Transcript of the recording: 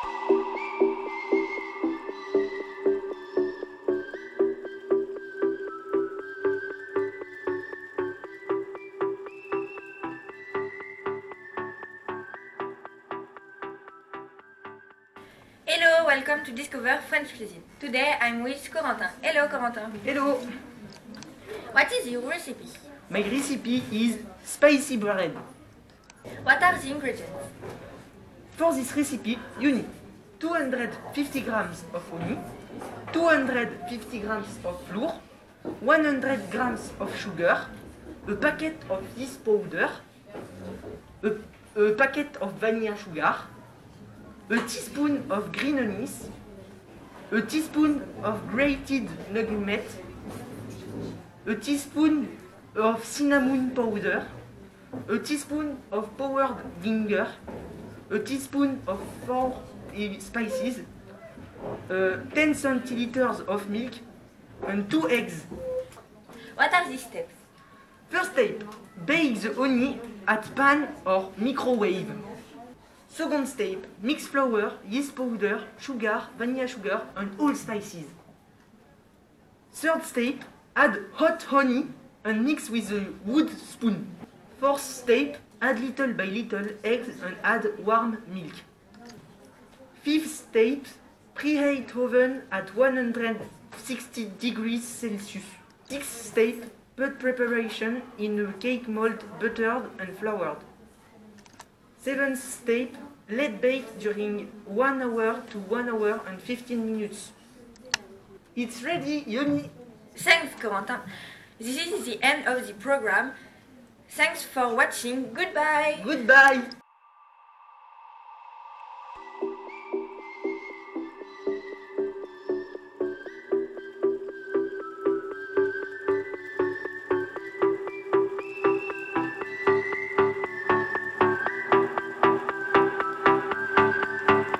Hello, welcome to Discover French Cuisine. Today I'm with Corentin. Hello, Corentin. Hello! What is your recipe? My recipe is spicy bread. What are the ingredients? For this recipe, you need 250 grams of honey, 250 grams of flour, 100 grams of sugar, a packet of this powder, a, a packet of vanilla sugar, a teaspoon of green anise, a teaspoon of grated nutmeg, a teaspoon of cinnamon powder, a teaspoon of powdered vinegar, a teaspoon of four spices, uh, 10 centiliters of milk, and two eggs. What are these steps? First step, bake the honey at pan or microwave. Second step, mix flour, yeast powder, sugar, vanilla sugar, and all spices. Third step, add hot honey and mix with a wood spoon. Fourth step, add little by little eggs and add warm milk. Fifth step, preheat oven at 160 degrees Celsius. Sixth step, put preparation in a cake mold buttered and floured. Seventh step, let bake during 1 hour to 1 hour and 15 minutes. It's ready, yummy! Thanks, Corentin. This is the end of the program. Thanks for watching. Goodbye. Goodbye!